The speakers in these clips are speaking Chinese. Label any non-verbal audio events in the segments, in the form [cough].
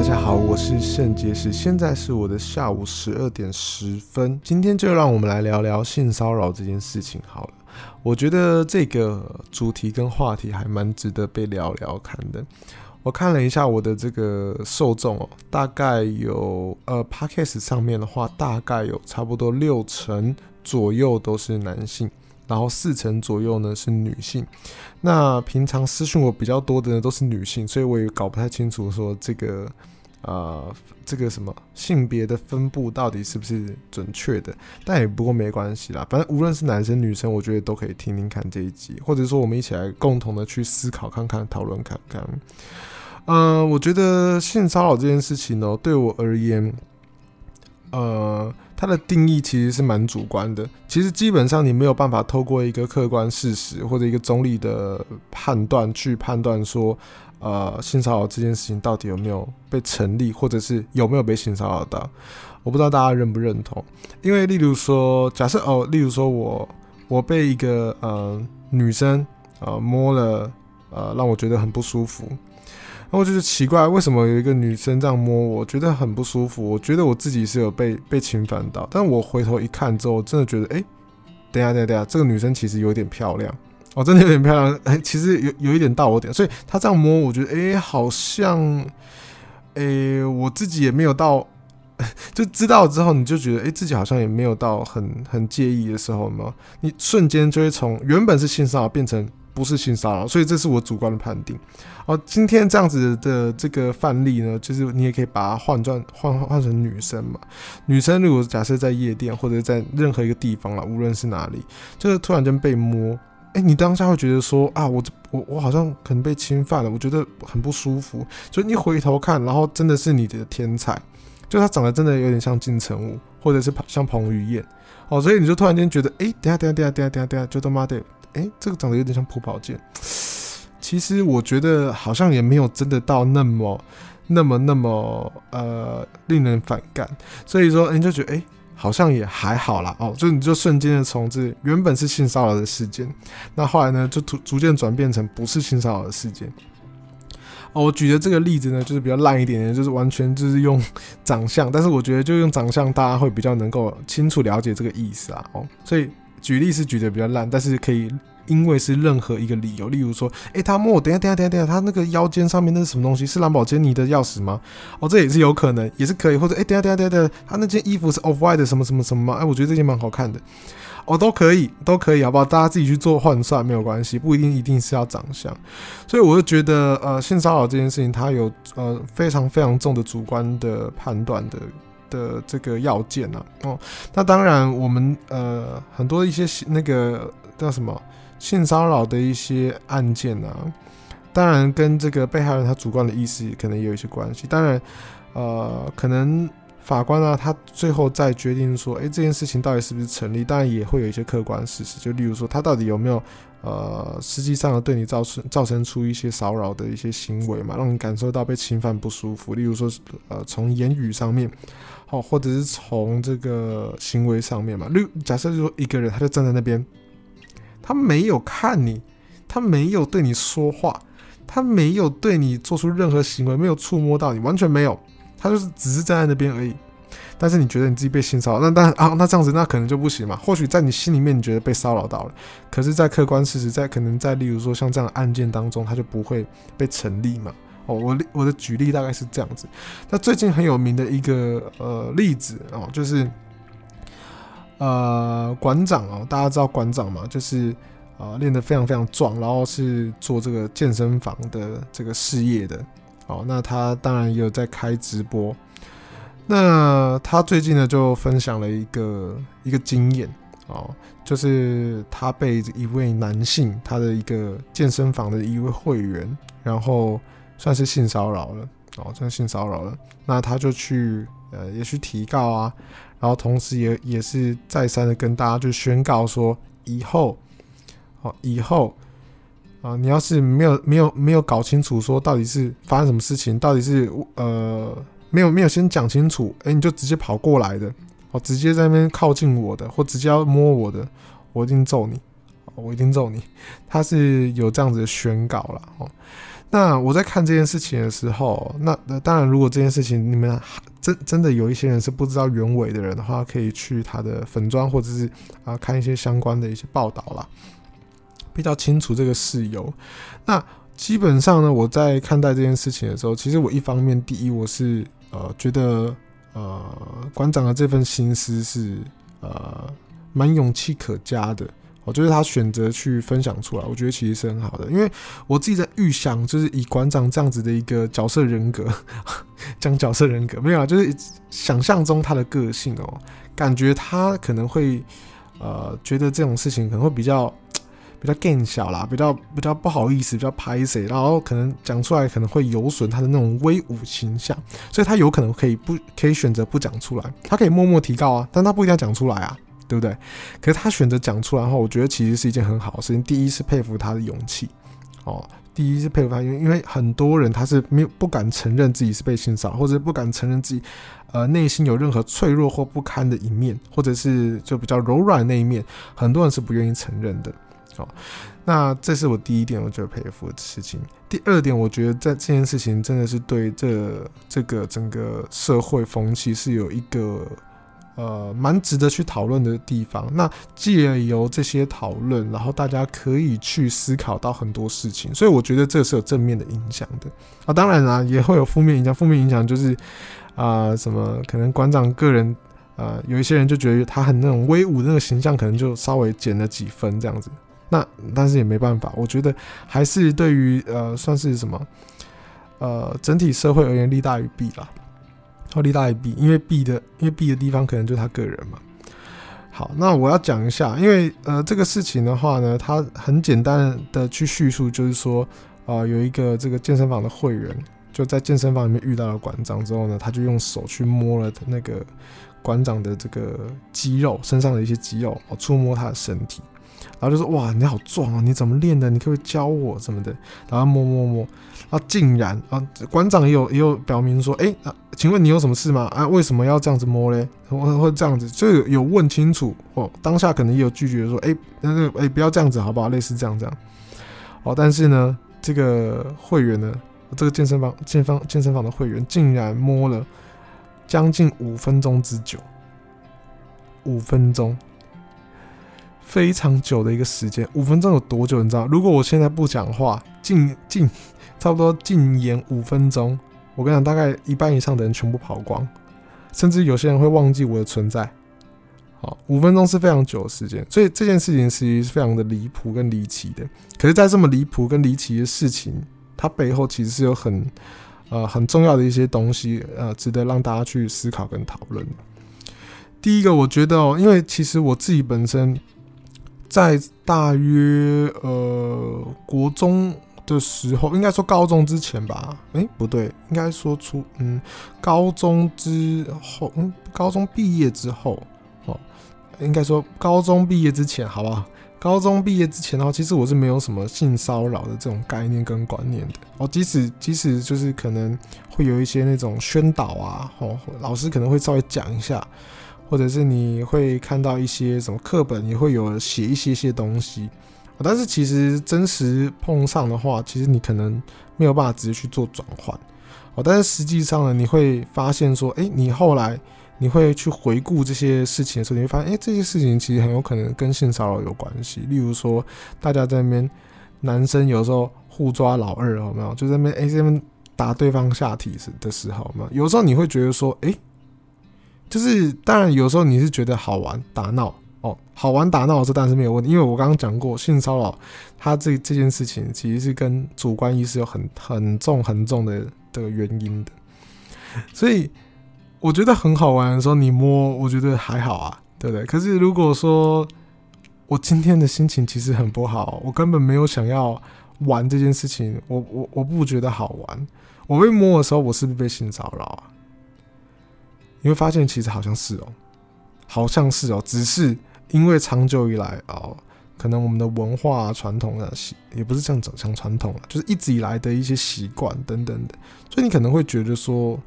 大家好，我是圣结石，现在是我的下午十二点十分。今天就让我们来聊聊性骚扰这件事情好了。我觉得这个主题跟话题还蛮值得被聊聊看的。我看了一下我的这个受众哦，大概有呃，Podcast 上面的话，大概有差不多六成左右都是男性，然后四成左右呢是女性。那平常私讯我比较多的呢都是女性，所以我也搞不太清楚说这个。呃，这个什么性别的分布到底是不是准确的？但也不过没关系啦，反正无论是男生女生，我觉得都可以听听看这一集，或者说我们一起来共同的去思考看看、讨论看看。呃，我觉得性骚扰这件事情呢，对我而言，呃，它的定义其实是蛮主观的。其实基本上你没有办法透过一个客观事实或者一个中立的判断去判断说。呃，性骚扰这件事情到底有没有被成立，或者是有没有被性骚扰到？我不知道大家认不认同。因为，例如说，假设哦，例如说我我被一个呃女生呃摸了，呃让我觉得很不舒服，那我就是奇怪，为什么有一个女生这样摸我，觉得很不舒服？我觉得我自己是有被被侵犯到，但我回头一看之后，真的觉得，哎、等下等下等下，这个女生其实有点漂亮。哦，真的有点漂亮，哎、其实有有一点到我点，所以她这样摸，我觉得，哎、好像，哎、我自己也没有到，[laughs] 就知道之后，你就觉得，哎、自己好像也没有到很很介意的时候嘛，你瞬间就会从原本是性骚扰变成不是性骚扰，所以这是我主观的判定。哦，今天这样子的这个范例呢，就是你也可以把它换转换换成女生嘛，女生如果假设在夜店或者在任何一个地方了，无论是哪里，就是突然间被摸。哎、你当下会觉得说啊，我我我好像可能被侵犯了，我觉得很不舒服。所以你回头看，然后真的是你的天才，就他长得真的有点像金城武，或者是像彭于晏哦，所以你就突然间觉得，哎、等下等下等下等下等下等下，就他妈的，哎、这个长得有点像朴宝剑。其实我觉得好像也没有真的到那么那么那么呃令人反感，所以说，欸、你就觉得哎。好像也还好啦，哦，就你就瞬间的从这原本是性骚扰的事件，那后来呢就逐逐渐转变成不是性骚扰的事件。哦，我举的这个例子呢，就是比较烂一点点，就是完全就是用长相，但是我觉得就用长相，大家会比较能够清楚了解这个意思啊。哦，所以举例是举的比较烂，但是可以。因为是任何一个理由，例如说，诶、他摸我，等下，等下，等下，等下，他那个腰间上面那是什么东西？是蓝宝坚尼的钥匙吗？哦，这也是有可能，也是可以，或者，诶、等下，等下，等下，他那件衣服是 Off White 的什么什么什么吗？哎、我觉得这件蛮好看的，哦，都可以，都可以，好不好？大家自己去做换算没有关系，不一定一定是要长相。所以我就觉得，呃，性骚扰这件事情，它有呃非常非常重的主观的判断的的这个要件啊。哦，那当然，我们呃很多一些那个叫什么？性骚扰的一些案件啊，当然跟这个被害人他主观的意思可能也有一些关系。当然，呃，可能法官啊，他最后再决定说，诶，这件事情到底是不是成立？当然也会有一些客观事实，就例如说，他到底有没有呃，实际上对你造成造成出一些骚扰的一些行为嘛，让你感受到被侵犯不舒服。例如说，呃，从言语上面，好，或者是从这个行为上面嘛。例，假设说一个人，他就站在那边。他没有看你，他没有对你说话，他没有对你做出任何行为，没有触摸到你，完全没有，他就是只是站在那边而已。但是你觉得你自己被性骚扰，那当然啊，那这样子那可能就不行嘛。或许在你心里面你觉得被骚扰到了，可是，在客观事实，在可能在例如说像这样的案件当中，他就不会被成立嘛。哦，我我的举例大概是这样子。那最近很有名的一个呃例子哦，就是。呃，馆长哦，大家知道馆长嘛？就是呃，练得非常非常壮，然后是做这个健身房的这个事业的。哦，那他当然也有在开直播。那他最近呢，就分享了一个一个经验哦，就是他被一位男性，他的一个健身房的一位会员，然后算是性骚扰了哦，算性骚扰了。那他就去呃，也去提告啊。然后同时也也是再三的跟大家就宣告说，以后，哦，以后，啊，你要是没有没有没有搞清楚说到底是发生什么事情，到底是呃没有没有先讲清楚，哎，你就直接跑过来的，哦，直接在那边靠近我的，或直接要摸我的，我一定揍你，我一定揍你。他是有这样子的宣告了哦。那我在看这件事情的时候，那那当然，如果这件事情你们真真的有一些人是不知道原委的人的话，可以去他的粉专或者是啊看一些相关的一些报道啦，比较清楚这个事由。那基本上呢，我在看待这件事情的时候，其实我一方面第一我是呃觉得呃馆长的这份心思是呃蛮勇气可嘉的。我觉得他选择去分享出来，我觉得其实是很好的，因为我自己在预想，就是以馆长这样子的一个角色人格，[laughs] 讲角色人格没有啊，就是想象中他的个性哦，感觉他可能会呃觉得这种事情可能会比较比较更小啦，比较比较不好意思，比较拍谁，然后可能讲出来可能会有损他的那种威武形象，所以他有可能可以不可以选择不讲出来，他可以默默提高啊，但他不一定要讲出来啊。对不对？可是他选择讲出来的话，我觉得其实是一件很好的事情。第一是佩服他的勇气，哦，第一是佩服他，因为因为很多人他是没有不敢承认自己是被性骚扰，或者不敢承认自己呃内心有任何脆弱或不堪的一面，或者是就比较柔软的那一面，很多人是不愿意承认的。哦，那这是我第一点，我觉得佩服的事情。第二点，我觉得在这件事情真的是对这这个整个社会风气是有一个。呃，蛮值得去讨论的地方。那借由这些讨论，然后大家可以去思考到很多事情，所以我觉得这是有正面的影响的啊。当然啊，也会有负面影响。负面影响就是啊、什么可能馆长个人啊、有一些人就觉得他很那种威武的那个形象，可能就稍微减了几分这样子。那但是也没办法，我觉得还是对于呃，算是什么呃，整体社会而言，利大于弊啦。利利大于弊，因为弊的，因为弊的地方可能就他个人嘛。好，那我要讲一下，因为呃这个事情的话呢，他很简单的去叙述，就是说啊、有一个这个健身房的会员就在健身房里面遇到了馆长之后呢，他就用手去摸了那个馆长的这个肌肉，身上的一些肌肉，哦，触摸他的身体。然后就说哇，你好壮啊！你怎么练的？你可不可以教我什么的？然后摸摸摸，啊竟然啊，馆长也有也有表明说，哎啊，请问你有什么事吗？啊，为什么要这样子摸嘞？或或这样子，就有有问清楚哦。当下可能也有拒绝说，哎，那个哎，不要这样子好不好？类似这样这样。哦，但是呢，这个会员呢，这个健身房健方健身房的会员竟然摸了将近五分钟之久，五分钟。非常久的一个时间，五分钟有多久？你知道？如果我现在不讲话，禁禁，差不多禁言五分钟，我跟你讲，大概一半以上的人全部跑光，甚至有些人会忘记我的存在。好，五分钟是非常久的时间，所以这件事情其实是非常的离谱跟离奇的。可是，在这么离谱跟离奇的事情，它背后其实是有很呃很重要的一些东西，呃，值得让大家去思考跟讨论。第一个，我觉得哦，因为其实我自己本身。在大约呃国中的时候，应该说高中之前吧？诶，不对，应该说初嗯高中之后，嗯高中毕业之后哦，应该说高中毕业之前，好不好？高中毕业之前的话，其实我是没有什么性骚扰的这种概念跟观念的哦。即使即使就是可能会有一些那种宣导啊，哦，老师可能会稍微讲一下。或者是你会看到一些什么课本也会有写一些些东西，但是其实真实碰上的话，其实你可能没有办法直接去做转换。哦，但是实际上呢，你会发现说，诶，你后来你会去回顾这些事情的时候，你会发现，诶，这些事情其实很有可能跟性骚扰有关系。例如说，大家在那边男生有时候互抓老二，有没有？就在那边诶，这边打对方下体时的时候嘛，有时候你会觉得说，诶。就是当然，有时候你是觉得好玩打闹哦，好玩打闹的时候当然是没有问题，因为我刚刚讲过性骚扰，它这这件事情其实是跟主观意识有很很重很重的的原因的，所以我觉得很好玩的时候你摸，我觉得还好啊，对不对？可是如果说我今天的心情其实很不好，我根本没有想要玩这件事情，我我我不觉得好玩，我被摸的时候，我是不是被性骚扰啊？你会发现，其实好像是哦，好像是哦，只是因为长久以来哦，可能我们的文化传统啊，也不是这样走向传统了，就是一直以来的一些习惯等等的，所以你可能会觉得说，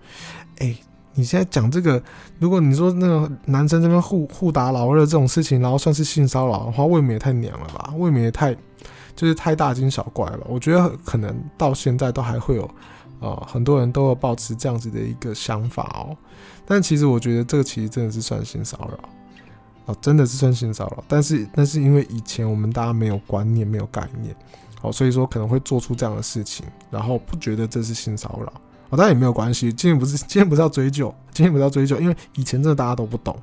哎，你现在讲这个，如果你说那个男生这边互互打老二这种事情，然后算是性骚扰的话，未免也太娘了吧？未免也太就是太大惊小怪了。我觉得可能到现在都还会有，呃，很多人都有抱持这样子的一个想法哦。但其实我觉得这个其实真的是算性骚扰哦，真的是算性骚扰。但是那是因为以前我们大家没有观念，没有概念，哦，所以说可能会做出这样的事情，然后不觉得这是性骚扰。哦，但也没有关系。今天不是今天不是要追究，今天不是要追究，因为以前真的大家都不懂。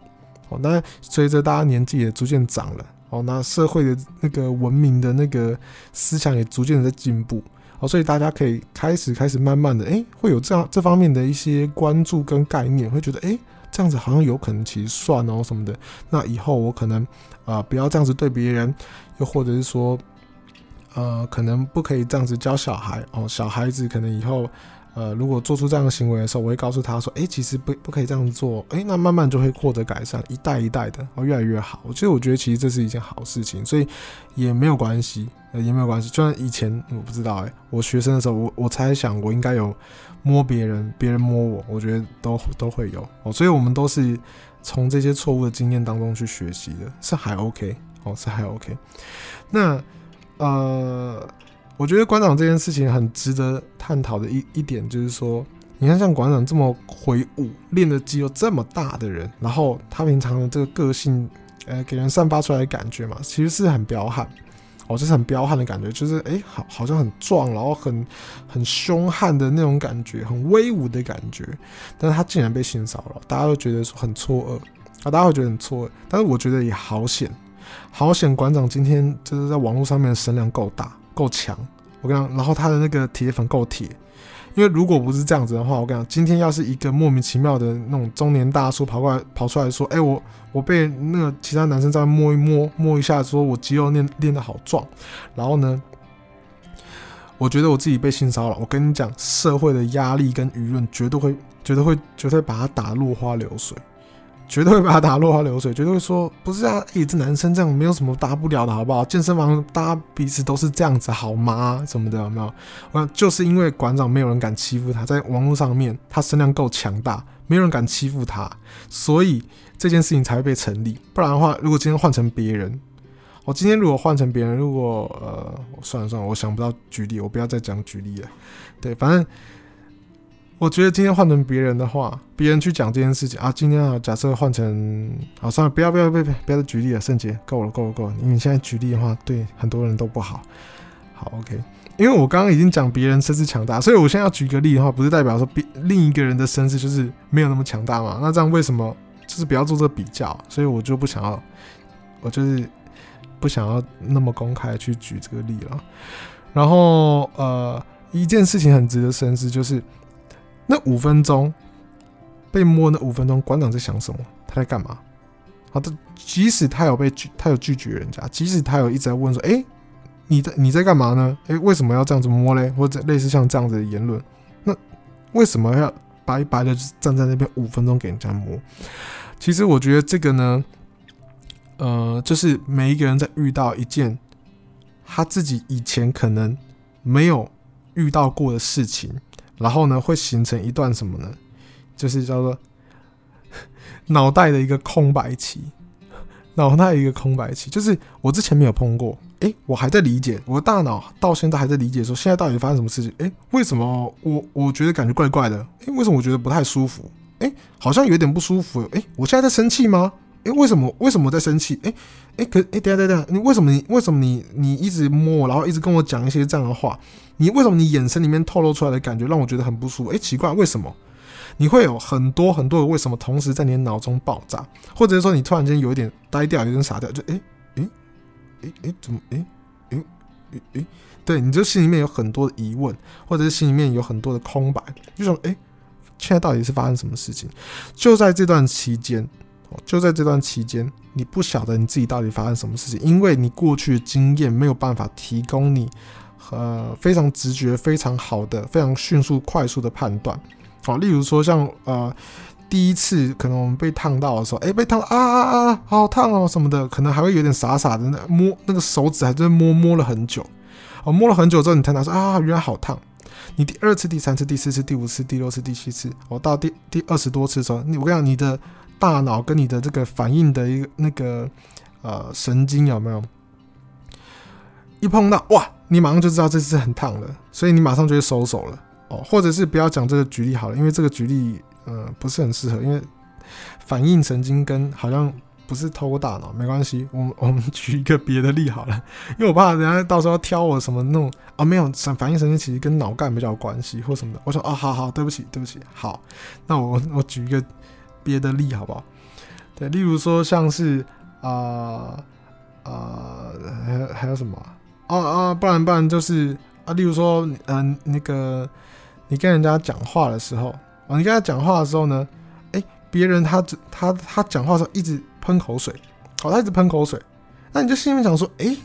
哦，那随着大家年纪也逐渐长了，哦，那社会的那个文明的那个思想也逐渐的在进步。好，所以大家可以开始开始慢慢的，哎，会有这样这方面的一些关注跟概念，会觉得，哎，这样子好像有可能其实算哦什么的。那以后我可能啊，不要这样子对别人，又或者是说，呃，可能不可以这样子教小孩哦，小孩子可能以后。呃，如果做出这样的行为的时候，我会告诉他说：“哎、其实不不可以这样做。欸”哎，那慢慢就会获得改善，一代一代的，哦，越来越好。其实我觉得，其实这是一件好事情，所以也没有关系，呃，也没有关系。就像以前我不知道、欸，哎，我学生的时候，我我猜想我应该有摸别人，别人摸我，我觉得都都会有哦。所以我们都是从这些错误的经验当中去学习的，是还 OK 哦，是还 OK。那呃。我觉得馆长这件事情很值得探讨的一一点，就是说，你看像馆长这么魁梧、练的肌肉这么大的人，然后他平常的这个个性，呃，给人散发出来的感觉嘛，其实是很彪悍，哦，就是很彪悍的感觉，就是哎、好，好像很壮，然后很很凶悍的那种感觉，很威武的感觉。但是他竟然被性骚扰，大家都觉得说很错愕啊，大家会觉得很错愕。但是我觉得也好险，好险，馆长今天就是在网络上面的声量够大。够强，我跟你讲，然后他的那个铁粉够铁，因为如果不是这样子的话，我跟你讲，今天要是一个莫名其妙的那种中年大叔跑过来跑出来说，哎、我我被那个其他男生在摸一摸摸一下，说我肌肉练练得好壮，然后呢，我觉得我自己被性骚扰，我跟你讲，社会的压力跟舆论绝对会绝对会绝对把他打落花流水。绝对会把他打落花流水，绝对会说不是啊，哎，这男生这样没有什么大不了的，好不好？健身房大家彼此都是这样子，好吗？什么的有没有？我就是因为馆长没有人敢欺负他，在网络上面他声量够强大，没有人敢欺负他，所以这件事情才会被成立。不然的话，如果今天换成别人，我今天如果换成别人，如果呃，算了算了，我想不到举例，我不要再讲举例了。对，反正。我觉得今天换成别人的话，别人去讲这件事情啊，今天啊，假设换成，好，算了，不要不要不要不要再举例了，圣杰，够了够了够了，因为你现在举例的话，对很多人都不好。好，OK，因为我刚刚已经讲别人声势强大，所以我现在要举个例的话，不是代表说别另一个人的声势就是没有那么强大嘛？那这样为什么就是不要做这个比较？所以我就不想要，我就是不想要那么公开去举这个例了。然后呃，一件事情很值得深思，就是。那五分钟被摸，那五分钟，馆长在想什么？他在干嘛？好的，即使他有被拒，他有拒绝人家，即使他有一直在问说：“哎、你在你在干嘛呢？哎、为什么要这样子摸嘞？”或者类似像这样子的言论，那为什么要白白的站在那边五分钟给人家摸？其实我觉得这个呢，呃，就是每一个人在遇到一件他自己以前可能没有遇到过的事情。然后呢，会形成一段什么呢？就是叫做 [laughs] 脑袋的一个空白期，脑袋一个空白期，就是我之前没有碰过，诶，我还在理解，我的大脑到现在还在理解，说现在到底发生什么事情？诶，为什么我我觉得感觉怪怪的？诶，为什么我觉得不太舒服？诶，好像有点不舒服。诶，我现在在生气吗？诶，为什么为什么在生气？诶，诶，可诶，等下等下，你为什么你为什么你你一直摸我，然后一直跟我讲一些这样的话？你为什么你眼神里面透露出来的感觉让我觉得很不舒服？诶，奇怪，为什么？你会有很多很多的为什么同时在你的脑中爆炸，或者是说你突然间有一点呆掉，有点傻掉，就诶诶诶诶怎么诶诶诶诶？对，你就心里面有很多的疑问，或者是心里面有很多的空白，就说诶，现在到底是发生什么事情？就在这段期间，就在这段期间，你不晓得你自己到底发生什么事情，因为你过去的经验没有办法提供你。呃，非常直觉，非常好的，非常迅速、快速的判断。好，例如说像呃，第一次可能我们被烫到的时候，哎、被烫啊啊啊，好烫哦什么的，可能还会有点傻傻的摸那个手指，还在摸摸了很久。哦，摸了很久之后，你才拿说啊，原来好烫。你第二次、第三次、第四次、第五次、第六次、第七次，我到第第二十多次的时候，你我跟你讲，你的大脑跟你的这个反应的一个那个呃神经有没有一碰到哇，你马上就知道这次很烫了，所以你马上就会收手了哦。或者是不要讲这个举例好了，因为这个举例呃不是很适合，因为反应神经跟好像。不是透过大脑，没关系。我们我们举一个别的例好了，因为我怕人家到时候挑我什么那种啊，没有反应神经其实跟脑干比较有关系或什么的。我说哦，好好，对不起，对不起，好，那我我举一个别的例好不好？对，例如说像是啊啊还还有什么啊啊，不然不然就是啊，例如说嗯、那个你跟人家讲话的时候啊，你跟他讲话的时候呢，哎，别人他他他讲话时候一直。喷口水，好，他一直喷口水，那你就心里面想说，哎、欸，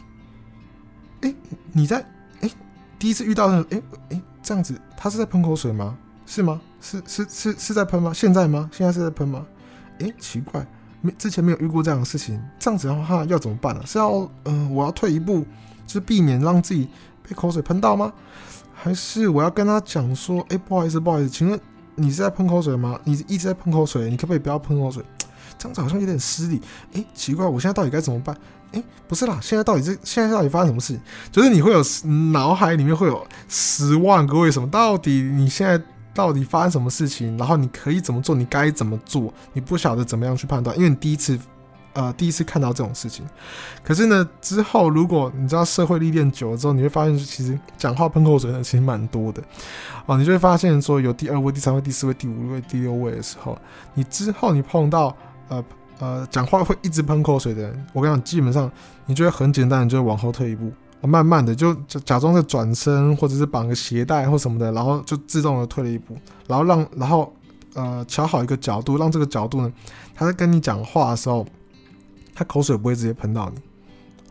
哎、你在，哎、第一次遇到的，哎、欸，哎、欸，这样子，他是在喷口水吗？是吗？是是是是在喷吗？现在吗？现在是在喷吗？哎、奇怪，没之前没有遇过这样的事情，这样子的话要怎么办呢、是要，嗯、我要退一步，是避免让自己被口水喷到吗？还是我要跟他讲说，哎、不好意思，不好意思，请问你是在喷口水吗？你一直在喷口水，你可不可以不要喷口水？这样子好像有点失礼，哎、奇怪，我现在到底该怎么办？哎、不是啦，现在到底这现在到底发生什么事？就是你会有脑海里面会有十万个为什么，到底你现在到底发生什么事情？然后你可以怎么做？你该怎么做？你不晓得怎么样去判断，因为你第一次，呃，第一次看到这种事情。可是呢，之后如果你知道社会历练久了之后，你会发现其实讲话喷口水的其实蛮多的哦。你就会发现说，有第二位、第三位、第四位、第五位、第六位的时候，你之后你碰到。呃呃，讲话会一直喷口水的人，我跟你讲，基本上你就会很简单，你就会往后退一步，慢慢的就假装在转身，或者是绑个鞋带或什么的，然后就自动的退了一步，然后让然后呃调好一个角度，让这个角度呢，他在跟你讲话的时候，他口水不会直接喷到你。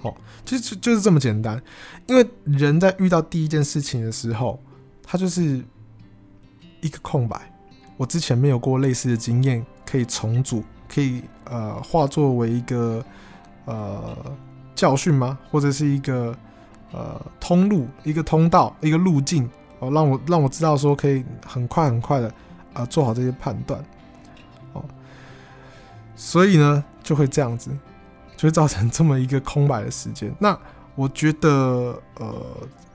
好，其实就就是这么简单，因为人在遇到第一件事情的时候，他就是一个空白。我之前没有过类似的经验，可以重组。可以呃化作为一个呃教训吗？或者是一个呃通路、一个通道、一个路径哦，让我让我知道说可以很快很快的啊、呃、做好这些判断哦，所以呢就会这样子，就会造成这么一个空白的时间。那我觉得呃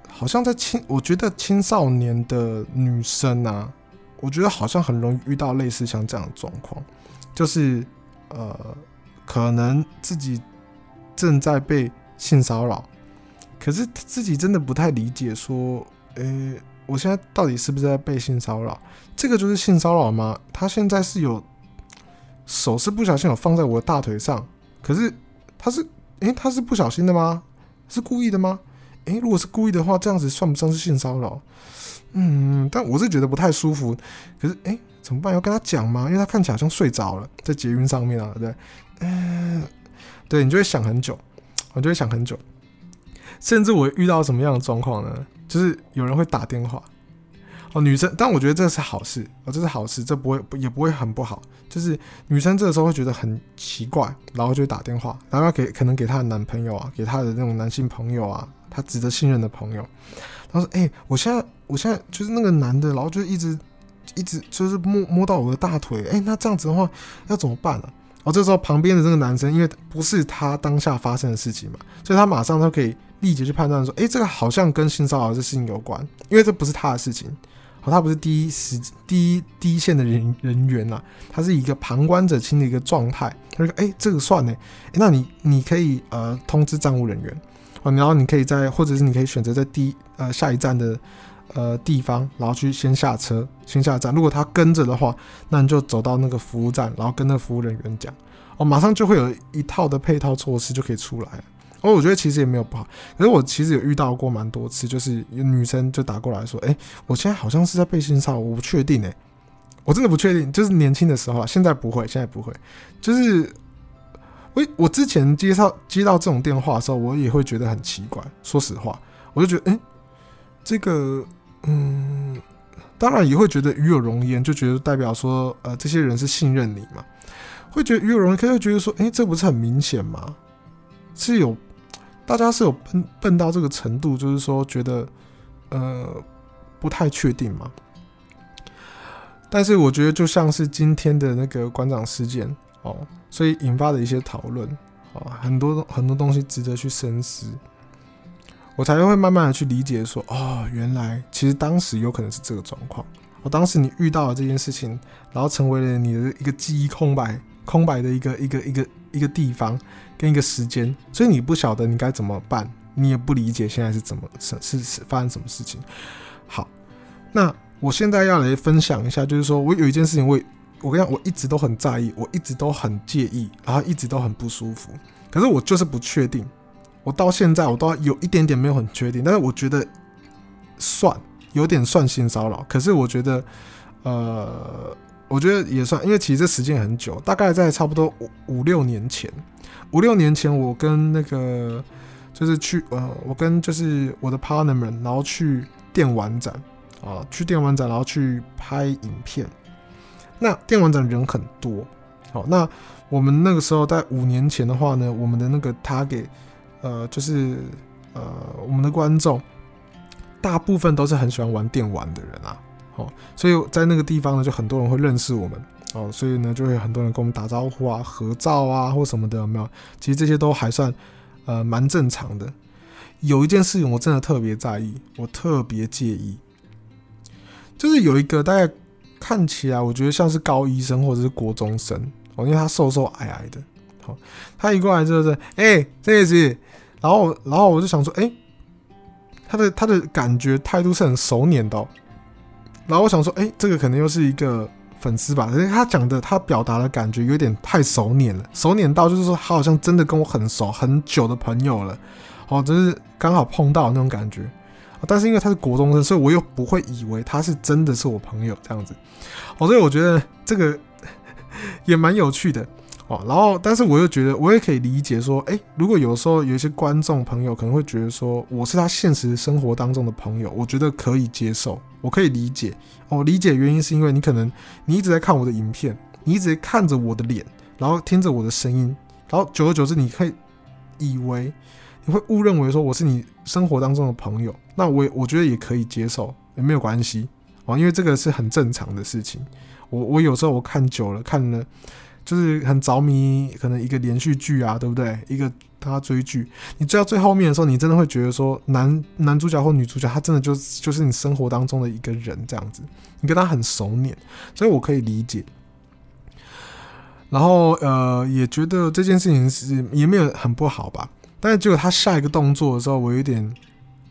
好像在青，我觉得青少年的女生啊，我觉得好像很容易遇到类似像这样的状况。就是，呃，可能自己正在被性骚扰，可是自己真的不太理解，说，呃、我现在到底是不是在被性骚扰？这个就是性骚扰吗？他现在是有手是不小心有放在我的大腿上，可是他是，诶、他是不小心的吗？是故意的吗？诶、如果是故意的话，这样子算不算是性骚扰？嗯，但我是觉得不太舒服。可是，诶、怎么办？要跟他讲吗？因为他看起来像睡着了，在捷运上面啊，对不对？嗯，对，你就会想很久，我就会想很久。甚至我遇到什么样的状况呢？就是有人会打电话哦，女生，但我觉得这是好事哦，这是好事，这不会也不会很不好。就是女生这个时候会觉得很奇怪，然后就打电话，然后要给可能给她的男朋友啊，给她的那种男性朋友啊，她值得信任的朋友。然后说：“哎、我现在我现在就是那个男的，然后就一直。”一直就是摸摸到我的大腿，哎、那这样子的话要怎么办呢、啊？哦，这时候旁边的这个男生，因为不是他当下发生的事情嘛，所以他马上就可以立即去判断说，哎、这个好像跟性骚扰这事情有关，因为这不是他的事情，好，他不是第一时第一第一线的人人员呐，他是一个旁观者清的一个状态。他说，哎、这个算呢、欸，那你你可以呃通知站务人员，哦，然后你可以在或者是你可以选择在第呃下一站的。呃，地方，然后去先下车，先下站。如果他跟着的话，那你就走到那个服务站，然后跟那个服务人员讲，哦，马上就会有一套的配套措施就可以出来了。哦，我觉得其实也没有不好。可是我其实有遇到过蛮多次，就是有女生就打过来说，哎，我现在好像是在被性骚扰，我不确定哎，我真的不确定。就是年轻的时候啊，现在不会，现在不会。就是我我之前接到接到这种电话的时候，我也会觉得很奇怪。说实话，我就觉得，哎，这个。嗯，当然也会觉得与有荣焉，就觉得代表说，呃，这些人是信任你嘛，会觉得与有荣焉，可是觉得说，诶，这不是很明显吗？是有，大家是有笨笨到这个程度，就是说觉得，呃，不太确定嘛。但是我觉得就像是今天的那个馆长事件哦，所以引发的一些讨论哦，很多很多东西值得去深思，我才会慢慢的去理解说，哦，原来其实当时有可能是这个状况。我当时你遇到了这件事情，然后成为了你的一个记忆空白、空白的一个一个一个一个地方跟一个时间，所以你不晓得你该怎么办，你也不理解现在是怎么是是是发生什么事情。好，那。我现在要来分享一下，就是说我有一件事情我，我我跟你讲，我一直都很在意，我一直都很介意，然后一直都很不舒服。可是我就是不确定，我到现在我都有一点点没有很确定，但是我觉得算有点算性骚扰。可是我觉得，呃，我觉得也算，因为其实这时间很久，大概在差不多五五六年前，五六年前我跟那个就是去呃，我跟就是我的 partner 们，然后去电玩展。啊，去电玩展，然后去拍影片。那电玩展人很多，好，那我们那个时候在五年前的话呢，我们的那个 target，呃，就是呃，我们的观众大部分都是很喜欢玩电玩的人啊，哦，所以在那个地方呢，就很多人会认识我们，哦，所以呢，就会很多人跟我们打招呼啊、合照啊或什么的，有没有？其实这些都还算呃蛮正常的。有一件事情我真的特别在意，我特别介意。就是有一个大概看起来，我觉得像是高一生或者是国中生哦，因为他瘦瘦矮矮的，好，他一过来就是，哎，这也是，然后然后我就想说，哎，他的他的感觉态度是很熟稔的，然后我想说，哎，这个可能又是一个粉丝吧，因为他讲的他表达的感觉有点太熟稔了，熟稔到就是说他好像真的跟我很熟很久的朋友了，哦，就是刚好碰到那种感觉。但是因为他是国中生，所以我又不会以为他是真的是我朋友这样子，哦，所以我觉得这个也蛮有趣的。哦。然后，但是我又觉得我也可以理解说，诶，如果有时候有一些观众朋友可能会觉得说我是他现实生活当中的朋友，我觉得可以接受，我可以理解。哦，理解原因是因为你可能你一直在看我的影片，你一直看着我的脸，然后听着我的声音，然后久而久之，你可以以为。你会误认为说我是你生活当中的朋友，那我我觉得也可以接受，也没有关系哦，因为这个是很正常的事情。我我有时候我看久了，看了就是很着迷，可能一个连续剧啊，对不对？一个他追剧，你追到最后面的时候，你真的会觉得说男男主角或女主角，他真的就就是你生活当中的一个人这样子，你跟他很熟稔，所以我可以理解。然后呃，也觉得这件事情是也没有很不好吧。但是结果他下一个动作的时候，我有点，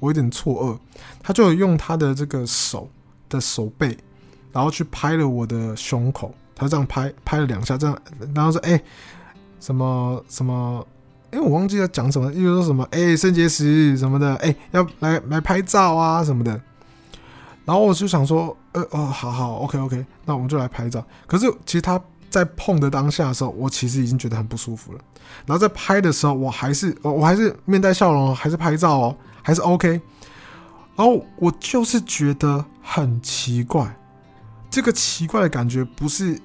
我有点错愕。他就用他的这个手的手背，然后去拍了我的胸口。他这样拍拍了两下，这样，然后说：“哎、什么什么？哎、我忘记要讲什么，又说什么？哎、肾结石什么的？哎、要来来拍照啊什么的。”然后我就想说：“呃哦，好好，OK OK，那我们就来拍照。”可是其实他。在碰的当下的时候，我其实已经觉得很不舒服了。然后在拍的时候，我还是我还是面带笑容，还是拍照哦，还是 OK。然后我就是觉得很奇怪，这个奇怪的感觉不是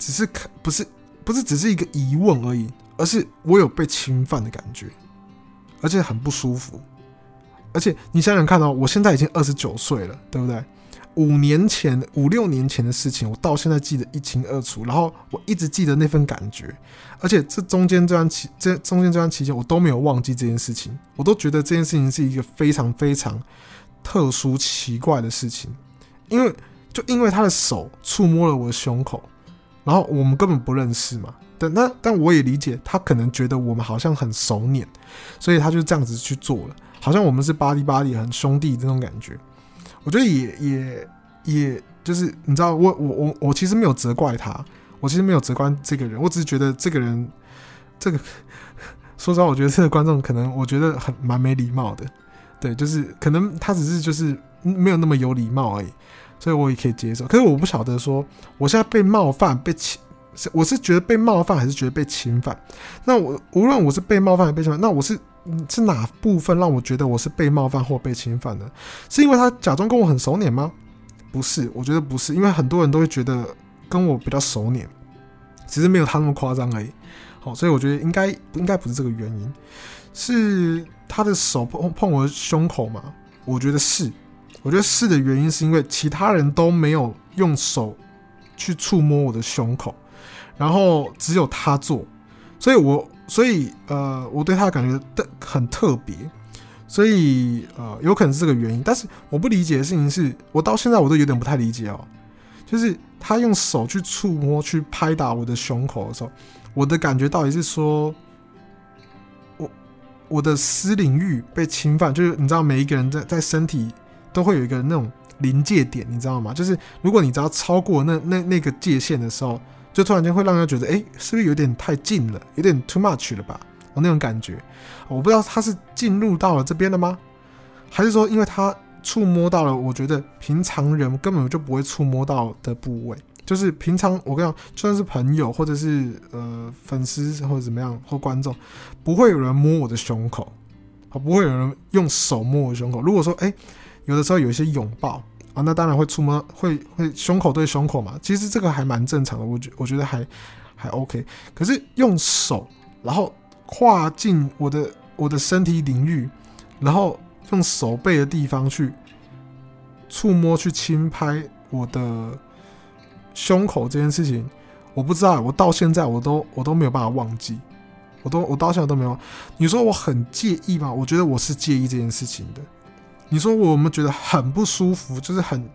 只是看不是不是只是一个疑问而已，而是我有被侵犯的感觉，而且很不舒服。而且你想想看哦，我现在已经二十九岁了，对不对？五年前、五六年前的事情，我到现在记得一清二楚。然后我一直记得那份感觉，而且这中间这段期、这中间这段期间，我都没有忘记这件事情。我都觉得这件事情是一个非常非常特殊、奇怪的事情，因为就因为他的手触摸了我的胸口，然后我们根本不认识嘛。但那但我也理解，他可能觉得我们好像很熟稔，所以他就这样子去做了，好像我们是巴黎巴黎很兄弟这种感觉。我觉得也也也就是你知道，我我我我其实没有责怪他，我其实没有责怪这个人，我只是觉得这个人这个 [laughs] 说实话，我觉得这个观众可能我觉得很蛮没礼貌的，对，就是可能他只是就是没有那么有礼貌而已，所以我也可以接受。可是我不晓得说我现在被冒犯被侵，我是觉得被冒犯还是觉得被侵犯？那我无论我是被冒犯还是被侵犯，那我是。是哪部分让我觉得我是被冒犯或被侵犯的？是因为他假装跟我很熟稔吗？不是，我觉得不是，因为很多人都会觉得跟我比较熟稔，只是没有他那么夸张而已。好，所以我觉得应该应该不是这个原因，是他的手碰碰我的胸口嘛？我觉得是，我觉得是的原因是因为其他人都没有用手去触摸我的胸口，然后只有他做，所以我所以呃我对他的感觉的很特别，所以呃有可能是这个原因。但是我不理解的事情是，我到现在我都有点不太理解哦，就是他用手去触摸、去拍打我的胸口的时候，我的感觉到底是说。我的私领域被侵犯，就是你知道，每一个人在在身体都会有一个那种临界点，你知道吗？就是如果你只要超过那那那个界限的时候，就突然间会让人觉得，哎、是不是有点太近了，有点 too much 了吧？我那种感觉，我不知道他是进入到了这边了吗？还是说，因为他触摸到了，我觉得平常人根本就不会触摸到的部位。就是平常我跟你讲，就算是朋友或者是呃粉丝或者怎么样或观众，不会有人摸我的胸口，啊，不会有人用手摸我胸口。如果说哎、有的时候有一些拥抱啊，那当然会触摸，会会胸口对胸口嘛。其实这个还蛮正常的，我觉我觉得还还 OK。可是用手然后跨进我的我的身体领域，然后用手背的地方去触摸去轻拍我的。胸口这件事情，我不知道，我到现在我都我都没有办法忘记，我都我到现在都没有。你说我很介意吗？我觉得我是介意这件事情的。你说我们觉得很不舒服？就是很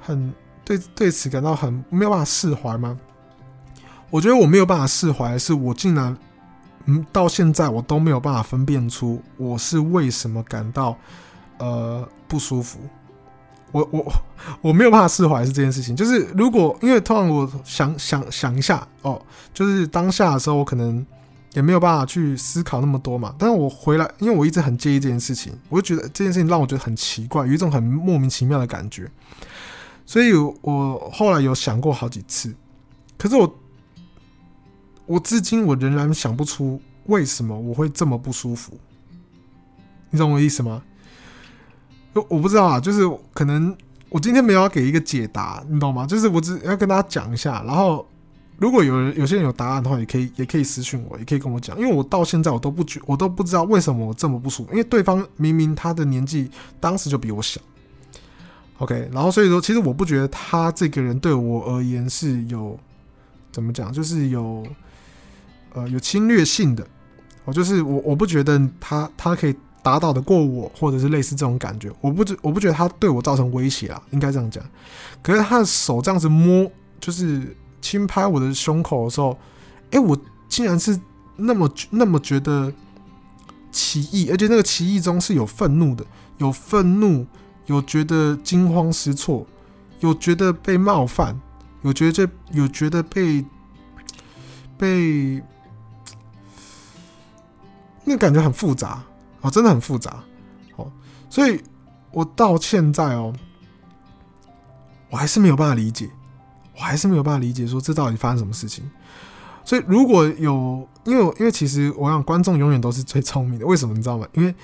很对对此感到很没有办法释怀吗？我觉得我没有办法释怀，是我竟然嗯到现在我都没有办法分辨出我是为什么感到呃不舒服。我我 [laughs] 我没有办法释怀是这件事情，就是如果因为通常我想想想一下哦，就是当下的时候我可能也没有办法去思考那么多嘛。但是我回来，因为我一直很介意这件事情，我就觉得这件事情让我觉得很奇怪，有一种很莫名其妙的感觉。所以我后来有想过好几次，可是我我至今我仍然想不出为什么我会这么不舒服。你懂我意思吗？我不知道啊，就是可能我今天没有要给一个解答，你懂吗？就是我只要跟大家讲一下，然后如果有人有些人有答案的话，也可以也可以私信我，也可以跟我讲，因为我到现在我都不觉我都不知道为什么我这么不舒服，因为对方明明他的年纪当时就比我小，OK，然后所以说其实我不觉得他这个人对我而言是有怎么讲，就是有呃有侵略性的，我就是我我不觉得他他可以。打倒得过我，或者是类似这种感觉，我不觉我不觉得他对我造成威胁啊，应该这样讲。可是他的手这样子摸，就是轻拍我的胸口的时候，哎、我竟然是那么那么觉得奇异，而且那个奇异中是有愤怒的，有愤怒，有觉得惊慌失措，有觉得被冒犯，有觉得这有觉得被被那感觉很复杂。哦，真的很复杂，哦，所以我到现在哦，我还是没有办法理解，我还是没有办法理解说这到底发生什么事情。所以如果有，因为因为其实我想观众永远都是最聪明的，为什么你知道吗？因为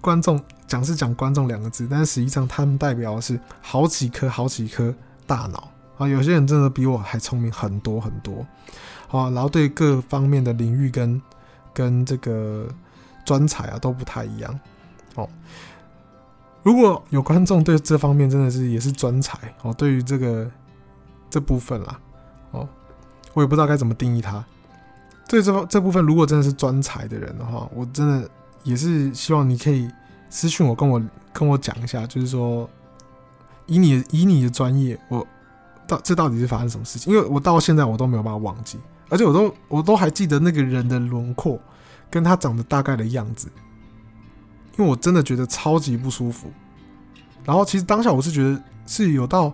观众讲是讲观众两个字，但是实际上他们代表的是好几颗好几颗大脑啊，有些人真的比我还聪明很多很多，好，然后对各方面的领域跟跟这个。专才啊都不太一样哦。如果有观众对这方面真的是也是专才哦，对于这个这部分啦哦，我也不知道该怎么定义它。对这这部分，如果真的是专才的人的话，我真的也是希望你可以私信我，跟我跟我讲一下，就是说以你以你的专业，我到这到底是发生什么事情？因为我到现在我都没有办法忘记，而且我都我都还记得那个人的轮廓。跟他长得大概的样子，因为我真的觉得超级不舒服。然后其实当下我是觉得是有到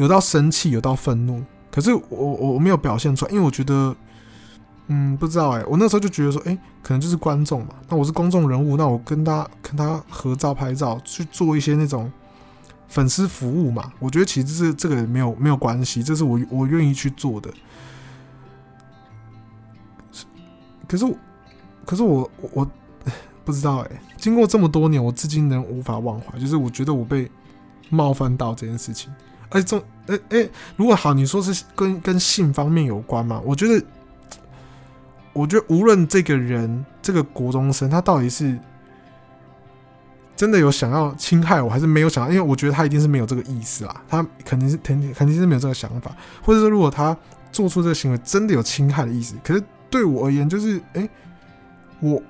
有到生气，有到愤怒，可是我我我没有表现出来，因为我觉得，嗯，不知道哎、我那时候就觉得说，哎、可能就是观众嘛，那我是公众人物，那我跟他跟他合照拍照，去做一些那种粉丝服务嘛。我觉得其实是这个没有没有关系，这是我我愿意去做的。可是。可是我我不知道哎、经过这么多年，我至今仍无法忘怀。就是我觉得我被冒犯到这件事情，哎这哎哎，如果好，你说是跟跟性方面有关吗？我觉得，我觉得无论这个人这个国中生他到底是真的有想要侵害我，还是没有想要？因为我觉得他一定是没有这个意思啦，他肯定是肯定肯定是没有这个想法，或者说如果他做出这个行为真的有侵害的意思，可是对我而言就是，哎、我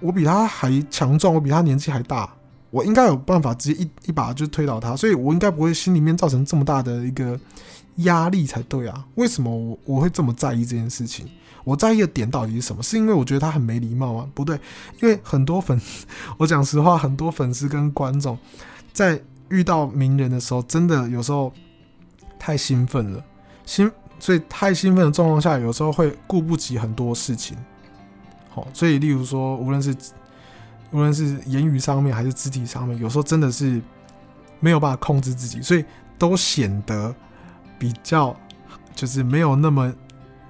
我比他还强壮，我比他年纪还大，我应该有办法直接一一把就推倒他，所以我应该不会心里面造成这么大的一个压力才对啊？为什么我我会这么在意这件事情？我在意的点到底是什么？是因为我觉得他很没礼貌吗？不对，因为很多粉，[laughs] 我讲实话，很多粉丝跟观众在遇到名人的时候，真的有时候太兴奋了，兴，所以太兴奋的状况下，有时候会顾不及很多事情。好，所以例如说，无论是无论是言语上面还是肢体上面，有时候真的是没有办法控制自己，所以都显得比较就是没有那么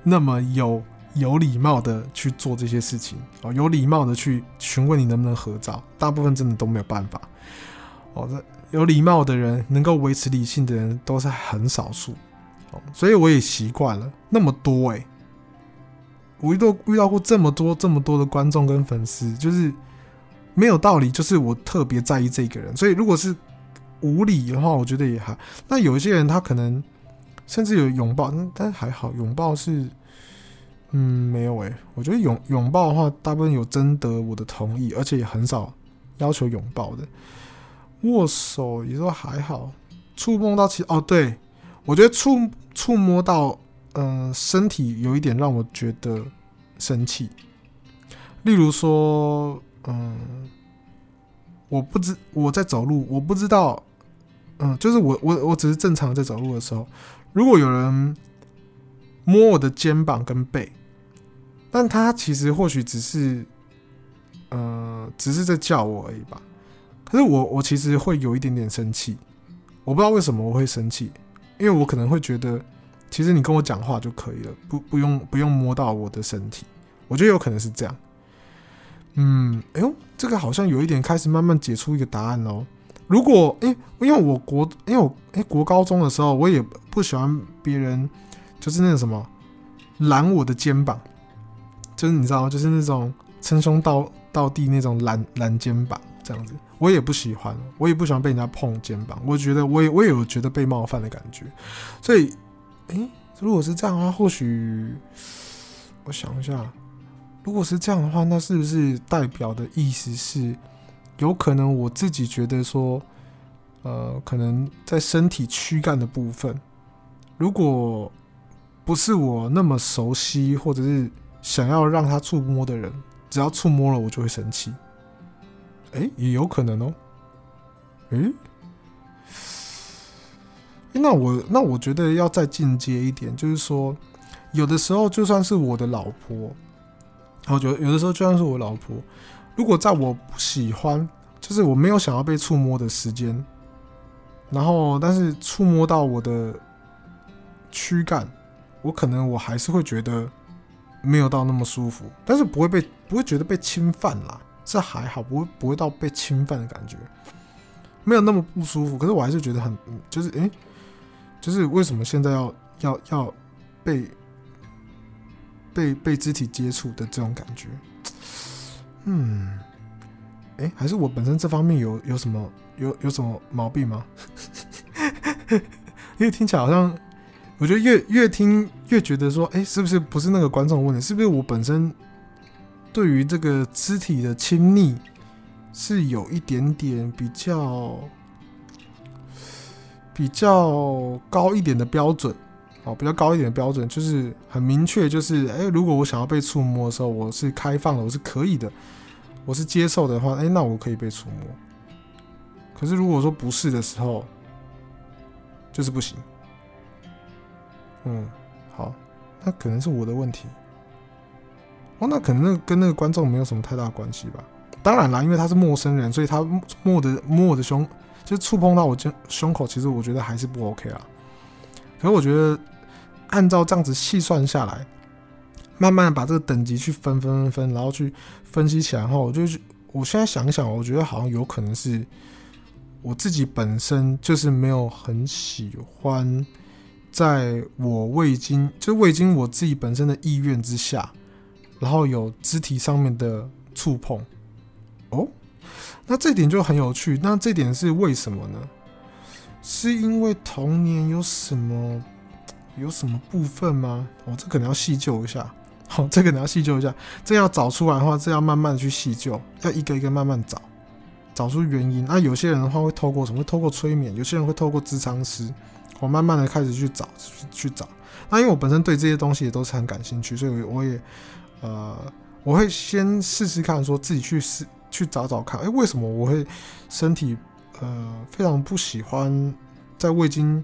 那么有。有礼貌的去做这些事情哦，有礼貌的去询问你能不能合照，大部分真的都没有办法哦。这有礼貌的人，能够维持理性的人都是很少数哦，所以我也习惯了那么多诶，我遇到遇到过这么多这么多的观众跟粉丝，就是没有道理，就是我特别在意这个人，所以如果是无理的话，我觉得也还。那有一些人他可能甚至有拥抱，但还好，拥抱是。嗯，没有诶、我觉得拥拥抱的话，大部分有征得我的同意，而且也很少要求拥抱的。握手也说还好，触碰到其哦，对，我觉得触触摸到嗯、身体有一点让我觉得生气。例如说，嗯，我不知我在走路，我不知道，嗯，就是我我我只是正常在走路的时候，如果有人摸我的肩膀跟背。但他其实或许只是，呃，只是在叫我而已吧。可是我我其实会有一点点生气，我不知道为什么我会生气，因为我可能会觉得，其实你跟我讲话就可以了，不不用不用摸到我的身体。我觉得有可能是这样。嗯，哎呦，这个好像有一点开始慢慢解出一个答案哦。如果，哎，因为我国，因为我哎国高中的时候，我也不喜欢别人，就是那个什么拦我的肩膀。就是你知道，就是那种称兄道道弟那种拦拦肩膀这样子，我也不喜欢，我也不喜欢被人家碰肩膀，我觉得我也我也有觉得被冒犯的感觉，所以，诶、欸，如果是这样的话，或许我想一下，如果是这样的话，那是不是代表的意思是，有可能我自己觉得说，呃，可能在身体躯干的部分，如果不是我那么熟悉，或者是。想要让他触摸的人，只要触摸了我就会生气。哎，也有可能哦。诶，那我那我觉得要再进阶一点，就是说，有的时候就算是我的老婆，我觉得有的时候就算是我老婆，如果在我不喜欢，就是我没有想要被触摸的时间，然后但是触摸到我的躯干，我可能我还是会觉得。没有到那么舒服，但是不会被不会觉得被侵犯啦，这还好，不会不会到被侵犯的感觉，没有那么不舒服。可是我还是觉得很，就是诶，就是为什么现在要要要被被被肢体接触的这种感觉？嗯，哎，还是我本身这方面有有什么有有什么毛病吗？[laughs] 因为听起来好像。我觉得越越听越觉得说，哎、是不是不是那个观众问题？是不是我本身对于这个肢体的亲昵是有一点点比较比较高一点的标准？哦，比较高一点的标准，就是很明确，就是哎、如果我想要被触摸的时候，我是开放的，我是可以的，我是接受的话，哎、那我可以被触摸。可是如果说不是的时候，就是不行。嗯，好，那可能是我的问题。哦，那可能那跟那个观众没有什么太大关系吧。当然啦，因为他是陌生人，所以他摸的摸我的胸，就触碰到我胸胸口，其实我觉得还是不 OK 啦。可是我觉得按照这样子细算下来，慢慢把这个等级去分分分分，然后去分析起来后，我就我现在想想，我觉得好像有可能是我自己本身就是没有很喜欢。在我未经，就未经我自己本身的意愿之下，然后有肢体上面的触碰，哦，那这点就很有趣。那这点是为什么呢？是因为童年有什么有什么部分吗？哦，这可能要细究一下。好，[laughs] 这个你要细究一下。这要找出来的话，这要慢慢的去细究，要一个一个慢慢找，找出原因。那有些人的话会透过什么？透过催眠，有些人会透过咨商师。我慢慢的开始去找，去找。那因为我本身对这些东西也都是很感兴趣，所以我也呃，我会先试试看，说自己去试去找找看。哎，为什么我会身体呃非常不喜欢在未经。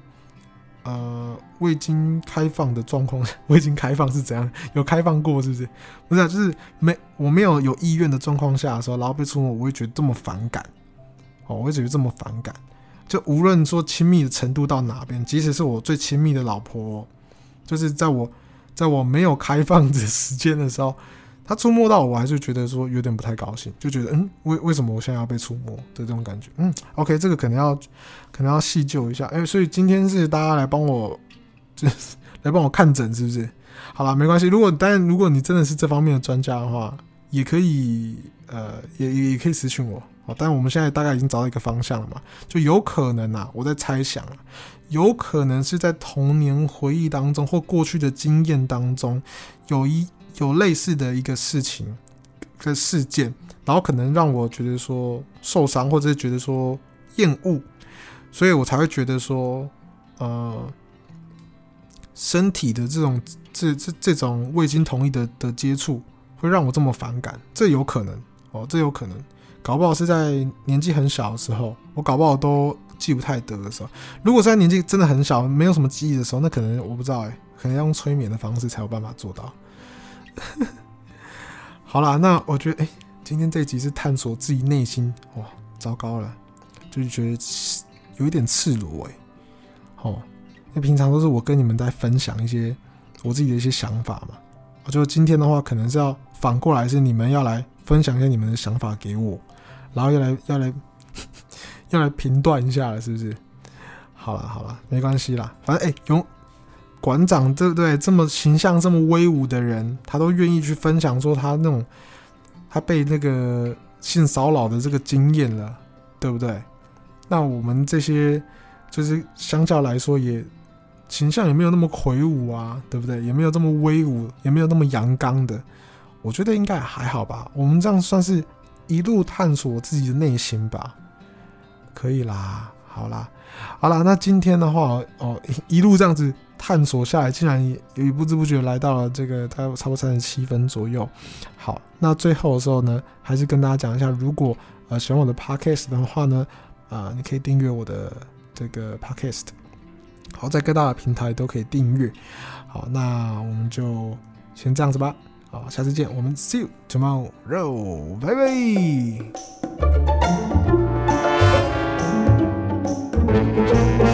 呃，未经开放的状况，未经开放是怎样？有开放过是不是？不是啊，就是没我没有有意愿的状况下的时候，然后被触摸，我会觉得这么反感。哦，我会觉得这么反感。就无论说亲密的程度到哪边，即使是我最亲密的老婆，就是在我在我没有开放的时间的时候。他触摸到我，我还是觉得说有点不太高兴，就觉得嗯，为为什么我现在要被触摸的这种感觉？嗯，OK，这个可能要可能要细究一下。哎、所以今天是大家来帮我，就是 [laughs] 来帮我看诊，是不是？好了，没关系。如果但，如果你真的是这方面的专家的话，也可以呃，也也可以私讯我。好，但我们现在大概已经找到一个方向了嘛，就有可能啊，我在猜想啊，有可能是在童年回忆当中或过去的经验当中有一。有类似的一个事情的事件，然后可能让我觉得说受伤，或者是觉得说厌恶，所以我才会觉得说，呃，身体的这种这这这种未经同意的的接触，会让我这么反感。这有可能哦，这有可能，搞不好是在年纪很小的时候，我搞不好都记不太得的时候。如果在年纪真的很小，没有什么记忆的时候，那可能我不知道哎，可能要用催眠的方式才有办法做到。[laughs] 好啦，那我觉得，哎、今天这集是探索自己内心，哇，糟糕了，就是觉得有一点赤裸，哎，哦，因为平常都是我跟你们在分享一些我自己的一些想法嘛，我觉得今天的话，可能是要反过来，是你们要来分享一下你们的想法给我，然后要来 [laughs] 要来要来评断一下了，是不是？好了好了，没关系啦，反正哎，有、馆长对不对？这么形象、这么威武的人，他都愿意去分享说他那种他被那个性骚扰的这个经验了，对不对？那我们这些就是相较来说，也形象也没有那么魁梧啊，对不对？也没有这么威武，也没有那么阳刚的。我觉得应该还好吧。我们这样算是一路探索自己的内心吧，可以啦。好啦，好啦，那今天的话哦，一路这样子。探索下来，竟然也也不知不觉来到了这个大概差不多三十七分左右。好，那最后的时候呢，还是跟大家讲一下，如果呃喜欢我的 podcast 的话呢，啊、你可以订阅我的这个 podcast。好，在各大平台都可以订阅。好，那我们就先这样子吧。好，下次见，我们 see you tomorrow，拜拜。